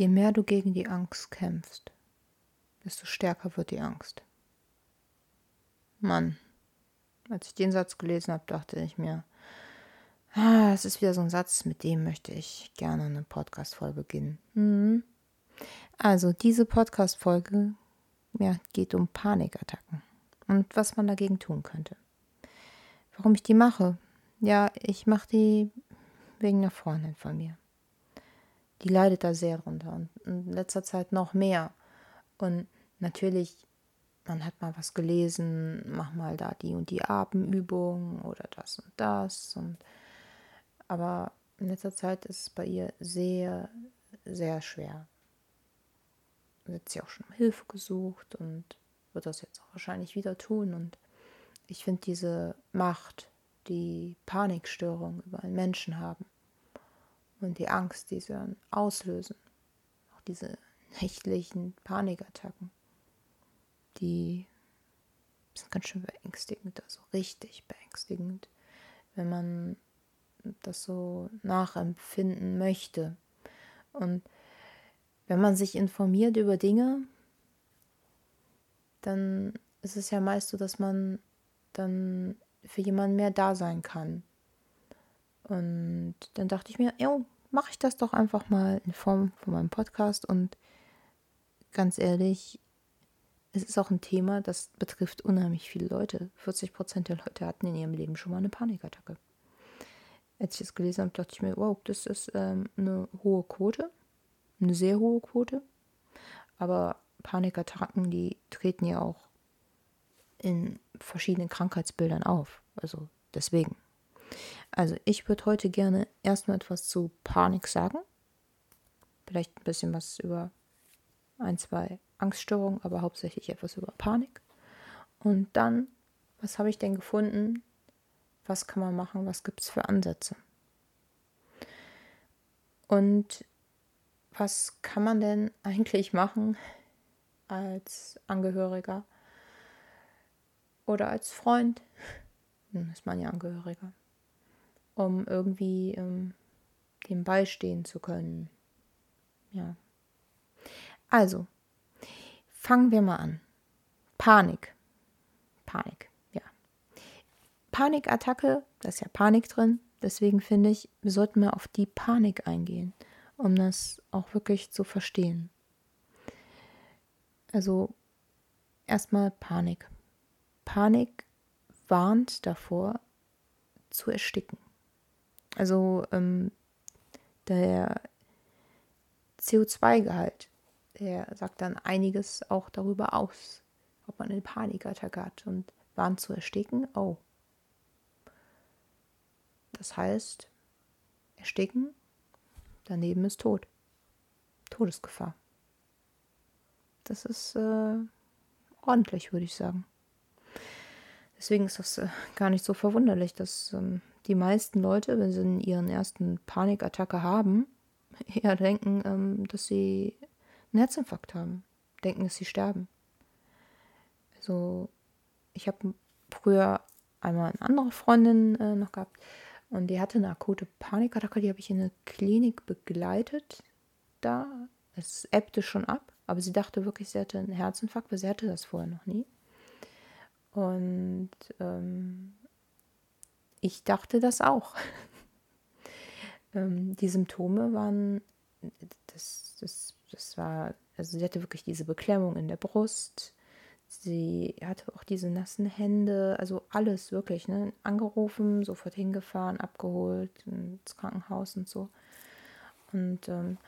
Je mehr du gegen die Angst kämpfst, desto stärker wird die Angst. Mann, als ich den Satz gelesen habe, dachte ich mir, ah, es ist wieder so ein Satz, mit dem möchte ich gerne eine Podcast-Folge beginnen. Mhm. Also, diese Podcast-Folge ja, geht um Panikattacken und was man dagegen tun könnte. Warum ich die mache? Ja, ich mache die wegen einer Freundin von mir. Die leidet da sehr drunter und in letzter Zeit noch mehr. Und natürlich, man hat mal was gelesen, mach mal da die und die Atemübung oder das und das. Und, aber in letzter Zeit ist es bei ihr sehr, sehr schwer. Jetzt hat sie auch schon Hilfe gesucht und wird das jetzt auch wahrscheinlich wieder tun. Und ich finde diese Macht, die Panikstörungen über einen Menschen haben und die Angst, die sie dann auslösen, auch diese nächtlichen Panikattacken, die sind ganz schön beängstigend, also richtig beängstigend, wenn man das so nachempfinden möchte. Und wenn man sich informiert über Dinge, dann ist es ja meist so, dass man dann für jemanden mehr da sein kann. Und dann dachte ich mir, jo, mache ich das doch einfach mal in Form von meinem Podcast. Und ganz ehrlich, es ist auch ein Thema, das betrifft unheimlich viele Leute. 40 Prozent der Leute hatten in ihrem Leben schon mal eine Panikattacke. Als ich es gelesen habe, dachte ich mir, wow, das ist ähm, eine hohe Quote, eine sehr hohe Quote. Aber Panikattacken, die treten ja auch in verschiedenen Krankheitsbildern auf. Also deswegen. Also ich würde heute gerne erstmal etwas zu Panik sagen. Vielleicht ein bisschen was über ein, zwei Angststörungen, aber hauptsächlich etwas über Panik. Und dann, was habe ich denn gefunden? Was kann man machen? Was gibt es für Ansätze? Und was kann man denn eigentlich machen als Angehöriger oder als Freund? Nun ist man ja Angehöriger um irgendwie ähm, dem beistehen zu können. Ja. Also, fangen wir mal an. Panik. Panik, ja. Panikattacke, da ist ja Panik drin. Deswegen finde ich, wir sollten mal auf die Panik eingehen, um das auch wirklich zu verstehen. Also, erstmal Panik. Panik warnt davor, zu ersticken. Also ähm, der CO2-Gehalt, der sagt dann einiges auch darüber aus, ob man eine Panikattacke hat und warnt zu ersticken. Oh. Das heißt, ersticken, daneben ist Tod. Todesgefahr. Das ist äh, ordentlich, würde ich sagen. Deswegen ist das äh, gar nicht so verwunderlich, dass ähm, die meisten Leute, wenn sie ihren ersten Panikattacke haben, eher denken, ähm, dass sie einen Herzinfarkt haben, denken, dass sie sterben. Also ich habe früher einmal eine andere Freundin äh, noch gehabt und die hatte eine akute Panikattacke, die habe ich in eine Klinik begleitet. Da, es ebbte schon ab, aber sie dachte wirklich, sie hatte einen Herzinfarkt, weil sie hatte das vorher noch nie. Und ähm, ich dachte das auch. ähm, die Symptome waren, das, das, das war, also sie hatte wirklich diese Beklemmung in der Brust. Sie hatte auch diese nassen Hände, also alles wirklich, ne? Angerufen, sofort hingefahren, abgeholt ins Krankenhaus und so. Und ähm,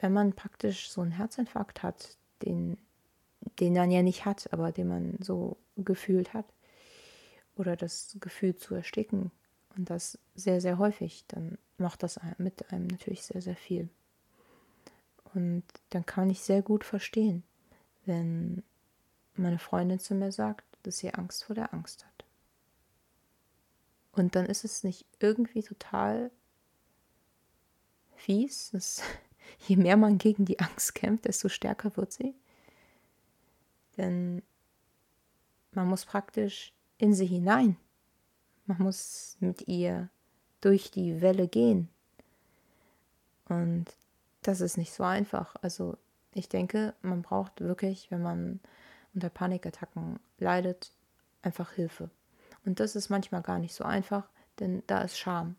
wenn man praktisch so einen Herzinfarkt hat, den, den man ja nicht hat, aber den man so gefühlt hat, oder das Gefühl zu ersticken und das sehr, sehr häufig, dann macht das mit einem natürlich sehr, sehr viel. Und dann kann ich sehr gut verstehen, wenn meine Freundin zu mir sagt, dass sie Angst vor der Angst hat. Und dann ist es nicht irgendwie total fies, dass je mehr man gegen die Angst kämpft, desto stärker wird sie. Denn man muss praktisch in sie hinein. Man muss mit ihr durch die Welle gehen. Und das ist nicht so einfach. Also ich denke, man braucht wirklich, wenn man unter Panikattacken leidet, einfach Hilfe. Und das ist manchmal gar nicht so einfach, denn da ist Scham.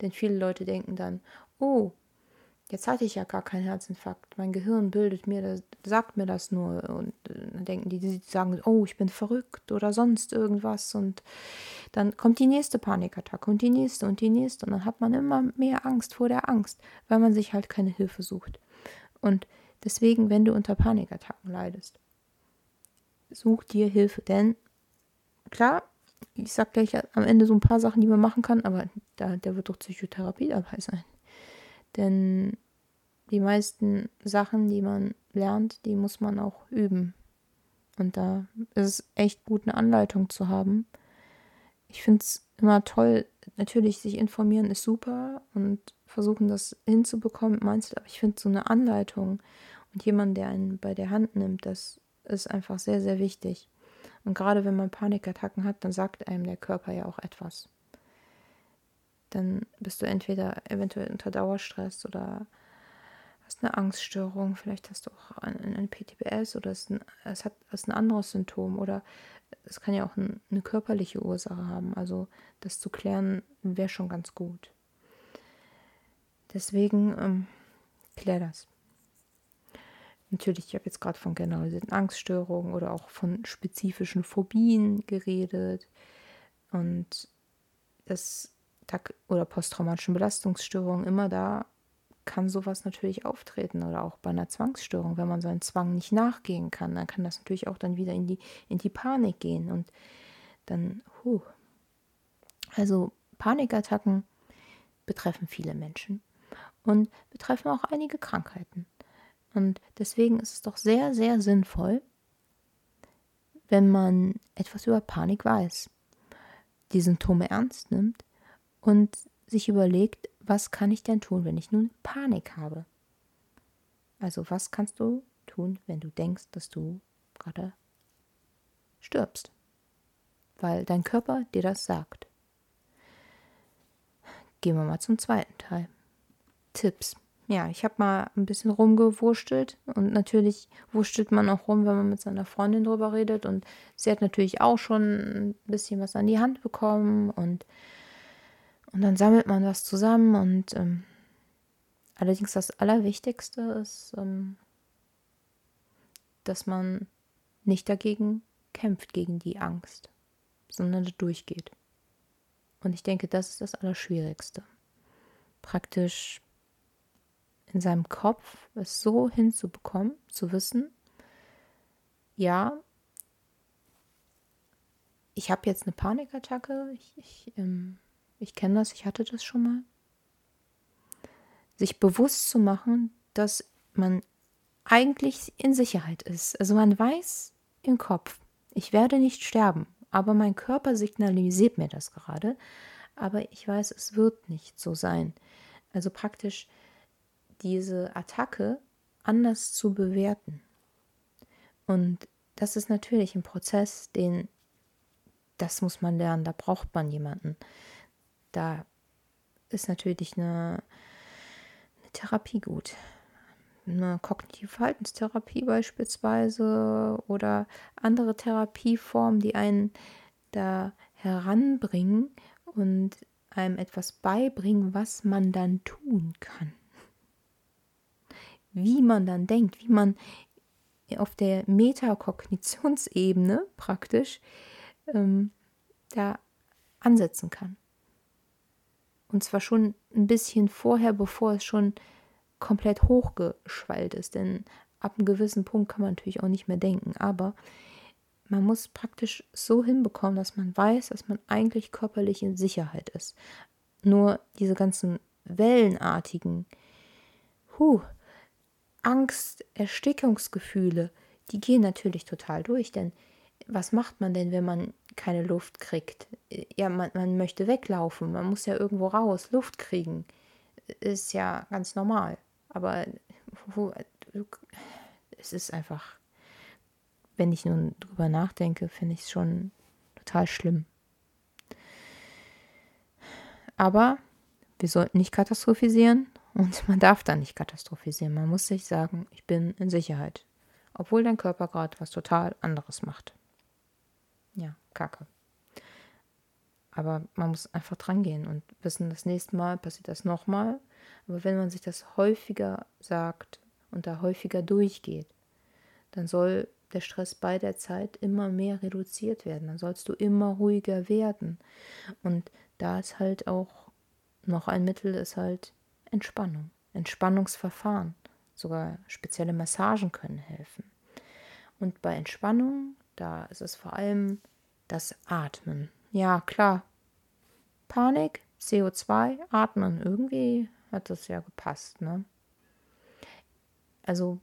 Denn viele Leute denken dann, oh, jetzt hatte ich ja gar keinen Herzinfarkt. Mein Gehirn bildet mir, das, sagt mir das nur. Und äh, dann denken die, die sagen, oh, ich bin verrückt oder sonst irgendwas. Und dann kommt die nächste Panikattacke und die nächste und die nächste. Und dann hat man immer mehr Angst vor der Angst, weil man sich halt keine Hilfe sucht. Und deswegen, wenn du unter Panikattacken leidest, such dir Hilfe. Denn klar, ich sag gleich am Ende so ein paar Sachen, die man machen kann, aber da, da wird doch Psychotherapie dabei sein. Denn die meisten Sachen, die man lernt, die muss man auch üben. Und da ist es echt gut, eine Anleitung zu haben. Ich finde es immer toll, natürlich sich informieren ist super und versuchen das hinzubekommen, meinst du, aber ich finde so eine Anleitung und jemand, der einen bei der Hand nimmt, das ist einfach sehr, sehr wichtig. Und gerade wenn man Panikattacken hat, dann sagt einem der Körper ja auch etwas. Dann bist du entweder eventuell unter Dauerstress oder hast eine Angststörung, vielleicht hast du auch eine, eine PTBS oder es, ein, es hat es ein anderes Symptom oder es kann ja auch ein, eine körperliche Ursache haben. Also das zu klären wäre schon ganz gut. Deswegen ähm, klär das. Natürlich, ich habe jetzt gerade von generalisierten Angststörungen oder auch von spezifischen Phobien geredet. Und das oder posttraumatischen Belastungsstörungen, immer da kann sowas natürlich auftreten oder auch bei einer Zwangsstörung, wenn man seinen Zwang nicht nachgehen kann, dann kann das natürlich auch dann wieder in die, in die Panik gehen und dann, huh. Also Panikattacken betreffen viele Menschen und betreffen auch einige Krankheiten. Und deswegen ist es doch sehr, sehr sinnvoll, wenn man etwas über Panik weiß, die Symptome ernst nimmt und sich überlegt, was kann ich denn tun, wenn ich nun Panik habe? Also was kannst du tun, wenn du denkst, dass du gerade stirbst? Weil dein Körper dir das sagt. Gehen wir mal zum zweiten Teil. Tipps ja, ich habe mal ein bisschen rumgewurschtelt und natürlich wurschtelt man auch rum, wenn man mit seiner Freundin drüber redet und sie hat natürlich auch schon ein bisschen was an die Hand bekommen und, und dann sammelt man das zusammen und ähm, allerdings das Allerwichtigste ist, ähm, dass man nicht dagegen kämpft, gegen die Angst, sondern durchgeht. Und ich denke, das ist das Allerschwierigste. Praktisch in seinem Kopf es so hinzubekommen, zu wissen, ja, ich habe jetzt eine Panikattacke, ich, ich, ähm, ich kenne das, ich hatte das schon mal. Sich bewusst zu machen, dass man eigentlich in Sicherheit ist. Also man weiß im Kopf, ich werde nicht sterben, aber mein Körper signalisiert mir das gerade. Aber ich weiß, es wird nicht so sein. Also praktisch diese Attacke anders zu bewerten. Und das ist natürlich ein Prozess, den, das muss man lernen, da braucht man jemanden. Da ist natürlich eine, eine Therapie gut. Eine kognitive Verhaltenstherapie beispielsweise oder andere Therapieformen, die einen da heranbringen und einem etwas beibringen, was man dann tun kann wie man dann denkt, wie man auf der Metakognitionsebene praktisch ähm, da ansetzen kann. Und zwar schon ein bisschen vorher, bevor es schon komplett hochgeschwallt ist. Denn ab einem gewissen Punkt kann man natürlich auch nicht mehr denken. Aber man muss praktisch so hinbekommen, dass man weiß, dass man eigentlich körperlich in Sicherheit ist. Nur diese ganzen wellenartigen, huh, Angst, Erstickungsgefühle, die gehen natürlich total durch, denn was macht man denn, wenn man keine Luft kriegt? Ja, man, man möchte weglaufen, man muss ja irgendwo raus, Luft kriegen. Ist ja ganz normal. Aber es ist einfach, wenn ich nun drüber nachdenke, finde ich es schon total schlimm. Aber wir sollten nicht katastrophisieren Und man darf da nicht katastrophisieren. Man muss sich sagen, ich bin in Sicherheit. Obwohl dein Körper gerade was total anderes macht. Ja, kacke. Aber man muss einfach dran gehen und wissen, das nächste Mal passiert das nochmal. Aber wenn man sich das häufiger sagt und da häufiger durchgeht, dann soll der Stress bei der Zeit immer mehr reduziert werden. Dann sollst du immer ruhiger werden. Und da ist halt auch noch ein Mittel, ist halt Entspannung, Entspannungsverfahren. Sogar spezielle Massagen können helfen. Und bei Entspannung, da ist es vor allem das Atmen. Ja, klar. Panik, CO2, Atmen. Irgendwie hat das ja gepasst, ne? Also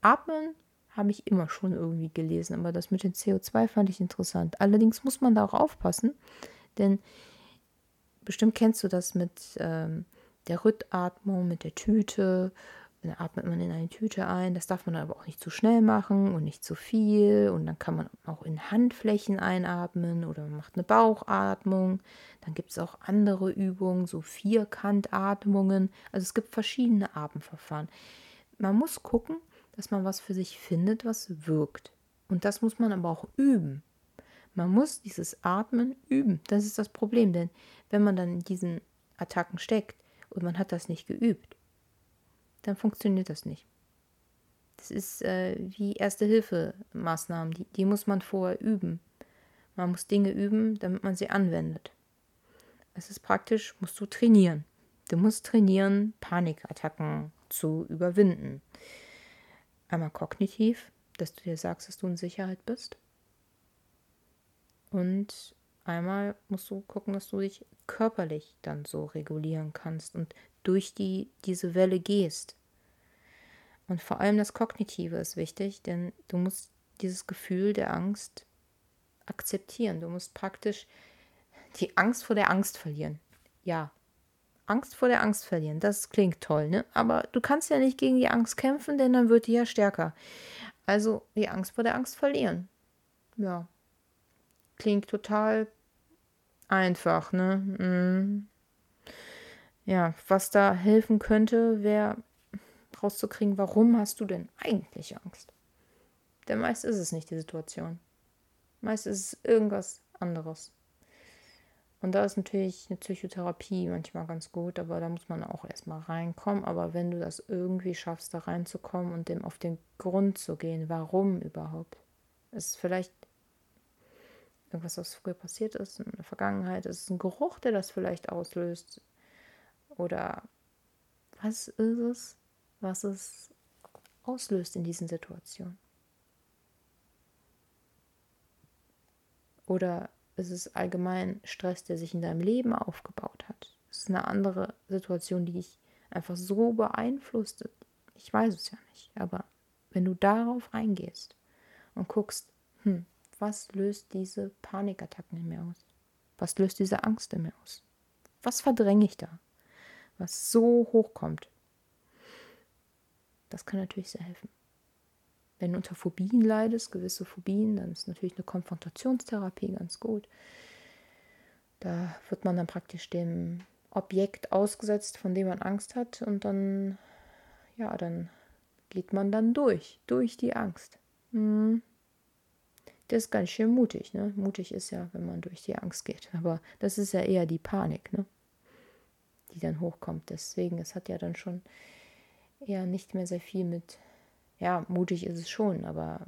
Atmen habe ich immer schon irgendwie gelesen, aber das mit dem CO2 fand ich interessant. Allerdings muss man da auch aufpassen, denn bestimmt kennst du das mit ähm, der Rückatmung, mit der Tüte. Dann atmet man in eine Tüte ein. Das darf man aber auch nicht zu schnell machen und nicht zu viel. Und dann kann man auch in Handflächen einatmen oder man macht eine Bauchatmung. Dann gibt es auch andere Übungen, so Vierkantatmungen. Also es gibt verschiedene Atemverfahren. Man muss gucken, dass man was für sich findet, was wirkt. Und das muss man aber auch üben. Man muss dieses Atmen üben. Das ist das Problem, denn wenn man dann in diesen Attacken steckt und man hat das nicht geübt, dann funktioniert das nicht. Das ist äh, wie Erste-Hilfe-Maßnahmen, die, die muss man vorher üben. Man muss Dinge üben, damit man sie anwendet. Es ist praktisch, musst du trainieren. Du musst trainieren, Panikattacken zu überwinden. Einmal kognitiv, dass du dir sagst, dass du in Sicherheit bist. Und einmal musst du gucken, dass du dich körperlich dann so regulieren kannst und durch die, diese Welle gehst. Und vor allem das Kognitive ist wichtig, denn du musst dieses Gefühl der Angst akzeptieren. Du musst praktisch die Angst vor der Angst verlieren. Ja, Angst vor der Angst verlieren. Das klingt toll, ne? Aber du kannst ja nicht gegen die Angst kämpfen, denn dann wird die ja stärker. Also die Angst vor der Angst verlieren. Ja. Klingt total einfach, ne? Mhm. Ja, was da helfen könnte, wäre rauszukriegen, warum hast du denn eigentlich Angst? Denn meist ist es nicht die Situation. Meist ist es irgendwas anderes. Und da ist natürlich eine Psychotherapie manchmal ganz gut, aber da muss man auch erstmal reinkommen. Aber wenn du das irgendwie schaffst, da reinzukommen und dem auf den Grund zu gehen, warum überhaupt, ist vielleicht irgendwas, was früher passiert ist, in der Vergangenheit, ist es ein Geruch, der das vielleicht auslöst. Oder was ist es, was es auslöst in diesen Situationen? Oder ist es allgemein Stress, der sich in deinem Leben aufgebaut hat? Es ist eine andere Situation, die dich einfach so beeinflusst. Ich weiß es ja nicht, aber wenn du darauf reingehst und guckst, hm, was löst diese Panikattacken in mir aus? Was löst diese Angst in mir aus? Was verdränge ich da? Was so hochkommt? Das kann natürlich sehr helfen. Wenn du unter Phobien leidest, gewisse Phobien, dann ist natürlich eine Konfrontationstherapie ganz gut. Da wird man dann praktisch dem Objekt ausgesetzt, von dem man Angst hat und dann, ja, dann geht man dann durch, durch die Angst. Hm. Das ist ganz schön mutig, ne? Mutig ist ja, wenn man durch die Angst geht, aber das ist ja eher die Panik, ne? Die dann hochkommt. Deswegen, es hat ja dann schon eher nicht mehr sehr viel mit ja, mutig ist es schon, aber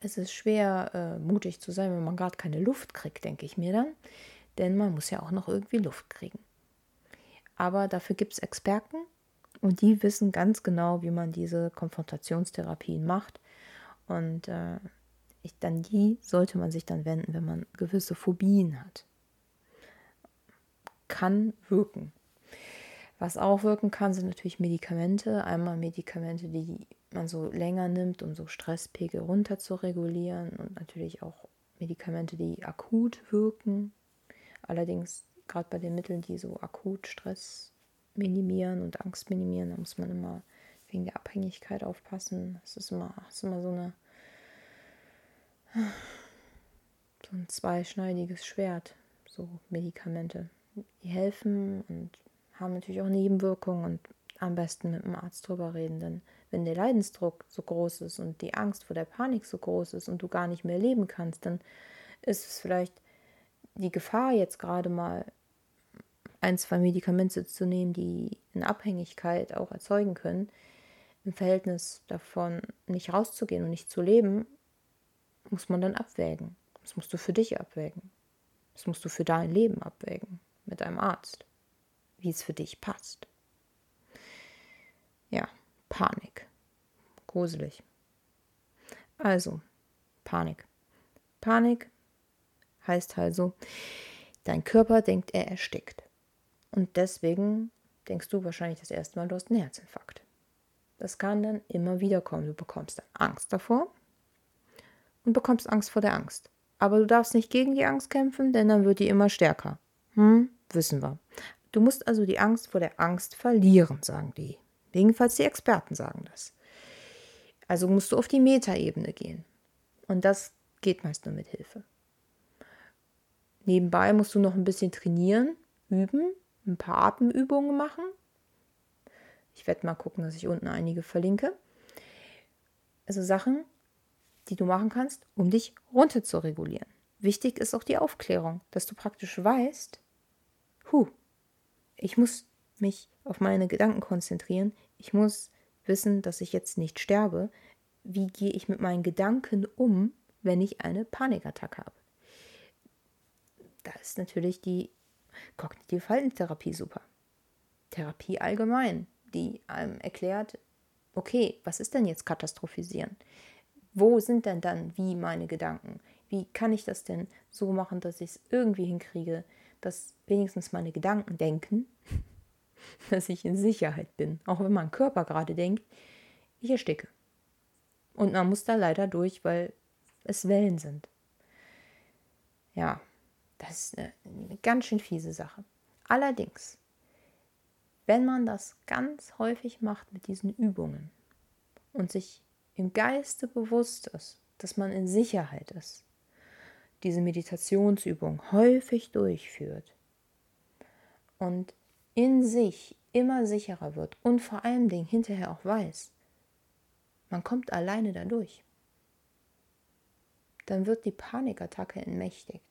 es ist schwer, äh, mutig zu sein, wenn man gerade keine Luft kriegt, denke ich mir dann. Denn man muss ja auch noch irgendwie Luft kriegen. Aber dafür gibt es Experten und die wissen ganz genau, wie man diese Konfrontationstherapien macht. Und äh, ich, dann die sollte man sich dann wenden, wenn man gewisse Phobien hat. Kann wirken. Was auch wirken kann, sind natürlich Medikamente. Einmal Medikamente, die man so länger nimmt, um so Stresspegel runter zu regulieren und natürlich auch Medikamente, die akut wirken. Allerdings gerade bei den Mitteln, die so akut Stress minimieren und Angst minimieren, da muss man immer wegen der Abhängigkeit aufpassen. Es ist immer, ist immer so eine so ein zweischneidiges Schwert, so Medikamente. Die helfen und haben natürlich auch Nebenwirkungen und am besten mit dem Arzt drüber reden, denn wenn der Leidensdruck so groß ist und die Angst vor der Panik so groß ist und du gar nicht mehr leben kannst, dann ist es vielleicht die Gefahr jetzt gerade mal ein, zwei Medikamente zu nehmen, die eine Abhängigkeit auch erzeugen können, im Verhältnis davon nicht rauszugehen und nicht zu leben, muss man dann abwägen. Das musst du für dich abwägen. Das musst du für dein Leben abwägen mit einem Arzt, wie es für dich passt. Ja, Panik. Gruselig. Also, Panik. Panik heißt also, dein Körper denkt, er erstickt. Und deswegen denkst du wahrscheinlich das erste Mal, du hast einen Herzinfarkt. Das kann dann immer wieder kommen. Du bekommst dann Angst davor und bekommst Angst vor der Angst. Aber du darfst nicht gegen die Angst kämpfen, denn dann wird die immer stärker. Hm, wissen wir. Du musst also die Angst vor der Angst verlieren, sagen die. Jedenfalls die Experten sagen das. Also musst du auf die Metaebene gehen. Und das geht meist nur mit Hilfe. Nebenbei musst du noch ein bisschen trainieren, üben, ein paar Atemübungen machen. Ich werde mal gucken, dass ich unten einige verlinke. Also Sachen, die du machen kannst, um dich runter zu regulieren. Wichtig ist auch die Aufklärung, dass du praktisch weißt, hu, ich muss mich auf meine Gedanken konzentrieren, ich muss wissen, dass ich jetzt nicht sterbe. Wie gehe ich mit meinen Gedanken um, wenn ich eine Panikattacke habe? Da ist natürlich die kognitive Verhaltenstherapie super. Therapie allgemein, die einem erklärt, okay, was ist denn jetzt katastrophisieren? Wo sind denn dann wie meine Gedanken? Wie kann ich das denn so machen, dass ich es irgendwie hinkriege, dass wenigstens meine Gedanken denken, dass ich in Sicherheit bin, auch wenn mein Körper gerade denkt, ich ersticke. Und man muss da leider durch, weil es Wellen sind. Ja, das ist eine, ganz schön fiese Sache. Allerdings, wenn man das ganz häufig macht mit diesen Übungen und sich im Geiste bewusst ist, dass man in Sicherheit ist, diese Meditationsübung häufig durchführt und in sich immer sicherer wird und vor allen Dingen hinterher auch weiß, man kommt alleine dadurch, dann wird die Panikattacke entmächtigt.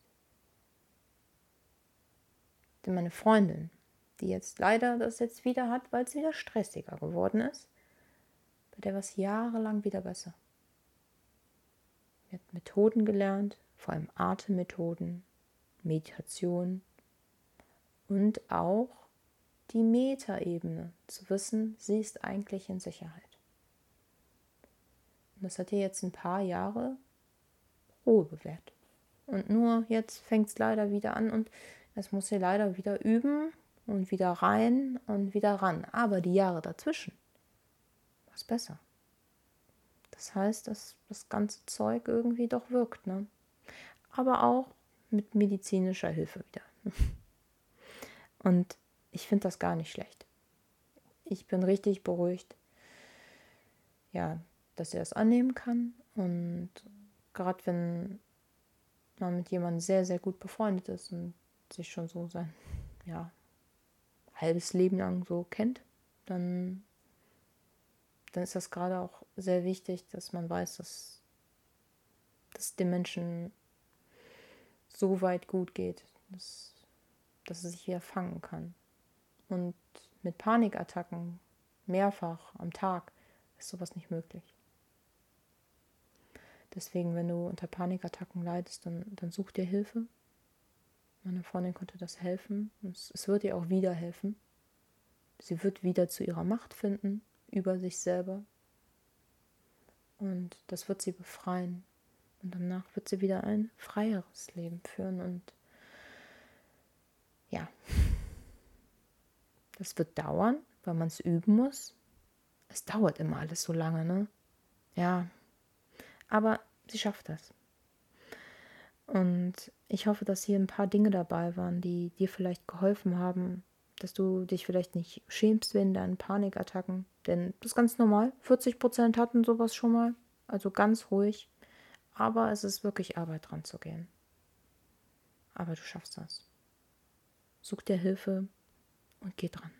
Denn meine Freundin, die jetzt leider das jetzt wieder hat, weil es wieder stressiger geworden ist, bei der war es jahrelang wieder besser. Sie hat Methoden gelernt, vor allem Atemmethoden, Meditation und auch die Metaebene, zu wissen, sie ist eigentlich in Sicherheit. Und das hat ihr jetzt ein paar Jahre Ruhe bewährt. Und nur jetzt fängt es leider wieder an und es muss sie leider wieder üben und wieder rein und wieder ran. Aber die Jahre dazwischen war es besser. Das heißt, dass das ganze Zeug irgendwie doch wirkt. Ne? Aber auch mit medizinischer Hilfe wieder. Und ich finde das gar nicht schlecht. Ich bin richtig beruhigt, ja, dass er das annehmen kann. Und gerade wenn man mit jemandem sehr, sehr gut befreundet ist und sich schon so sein ja, halbes Leben lang so kennt, dann, dann ist das gerade auch sehr wichtig, dass man weiß, dass, dass dem Menschen so weit gut geht, dass, dass er sich wieder fangen kann. Und mit Panikattacken mehrfach am Tag ist sowas nicht möglich. Deswegen, wenn du unter Panikattacken leidest, dann, dann such dir Hilfe. Meine Freundin konnte das helfen. Es, es wird ihr auch wieder helfen. Sie wird wieder zu ihrer Macht finden über sich selber. Und das wird sie befreien. Und danach wird sie wieder ein freieres Leben führen. Und ja, das wird dauern, weil man es üben muss. Es dauert immer alles so lange, ne? Ja, aber sie schafft das. Und ich hoffe, dass hier ein paar Dinge dabei waren, die dir vielleicht geholfen haben, dass du dich vielleicht nicht schämst wegen deinen Panikattacken. Denn das ist ganz normal. 40 Prozent hatten sowas schon mal. Also ganz ruhig. Aber es ist wirklich Arbeit dran zu gehen. Aber du schaffst das. Such dir Hilfe und geh dran.